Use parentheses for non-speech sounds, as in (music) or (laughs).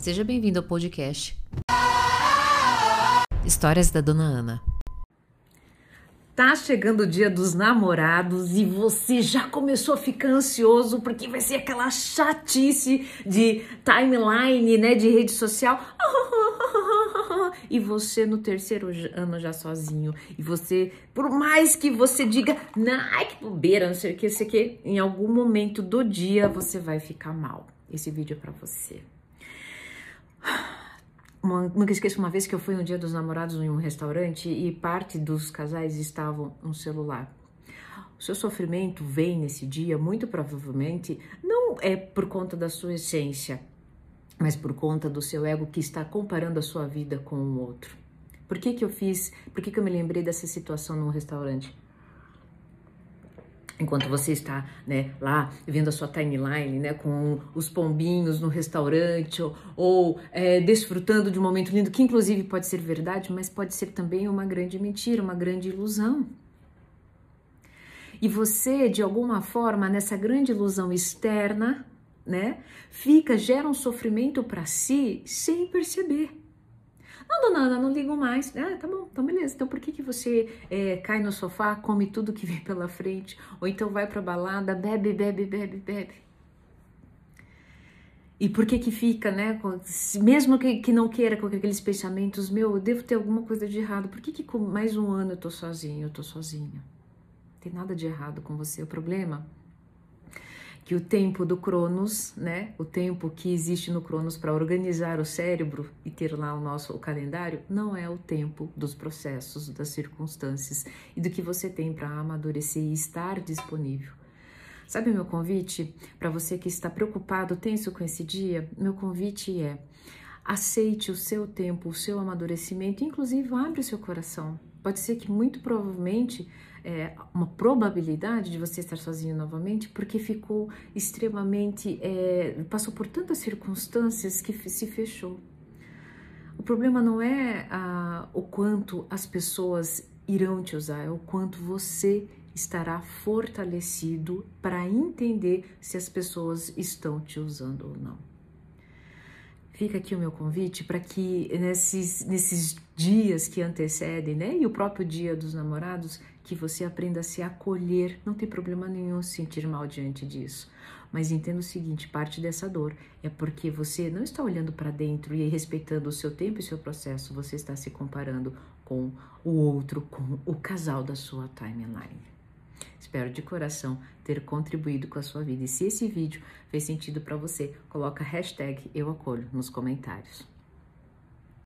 Seja bem-vindo ao podcast Histórias da Dona Ana. Tá chegando o dia dos namorados e você já começou a ficar ansioso porque vai ser aquela chatice de timeline, né, de rede social. (laughs) E você no terceiro ano já sozinho. E você, por mais que você diga, ai que bobeira, não sei o que, sei o que, em algum momento do dia você vai ficar mal. Esse vídeo é para você. Nunca esqueço uma vez que eu fui no dia dos namorados em um restaurante e parte dos casais estavam no celular. O seu sofrimento vem nesse dia, muito provavelmente, não é por conta da sua essência, mas por conta do seu ego que está comparando a sua vida com o outro. Por que que eu fiz, por que que eu me lembrei dessa situação num restaurante? Enquanto você está né, lá vendo a sua timeline né, com os pombinhos no restaurante ou, ou é, desfrutando de um momento lindo, que inclusive pode ser verdade, mas pode ser também uma grande mentira, uma grande ilusão. E você, de alguma forma, nessa grande ilusão externa, né, fica, gera um sofrimento para si sem perceber. Não, dona Ana, não ligo mais. Ah, tá bom, então beleza. Então por que, que você é, cai no sofá, come tudo que vem pela frente? Ou então vai pra balada, bebe, bebe, bebe, bebe? E por que que fica, né? Mesmo que, que não queira com aqueles pensamentos, meu, eu devo ter alguma coisa de errado. Por que que com mais um ano eu tô sozinho, eu tô sozinha? Não tem nada de errado com você. O problema que o tempo do Cronos, né, o tempo que existe no Cronos para organizar o cérebro e ter lá o nosso o calendário, não é o tempo dos processos, das circunstâncias e do que você tem para amadurecer e estar disponível. Sabe meu convite para você que está preocupado, tenso com esse dia? Meu convite é: aceite o seu tempo, o seu amadurecimento, inclusive abre o seu coração. Pode ser que muito provavelmente é, uma probabilidade de você estar sozinho novamente, porque ficou extremamente. É, passou por tantas circunstâncias que se fechou. O problema não é a, o quanto as pessoas irão te usar, é o quanto você estará fortalecido para entender se as pessoas estão te usando ou não. Fica aqui o meu convite para que nesses, nesses dias que antecedem, né, e o próprio dia dos namorados, que você aprenda a se acolher. Não tem problema nenhum se sentir mal diante disso. Mas entenda o seguinte: parte dessa dor é porque você não está olhando para dentro e respeitando o seu tempo e seu processo, você está se comparando com o outro, com o casal da sua timeline. Espero de coração ter contribuído com a sua vida. E se esse vídeo fez sentido para você, coloca hashtag eu acolho nos comentários.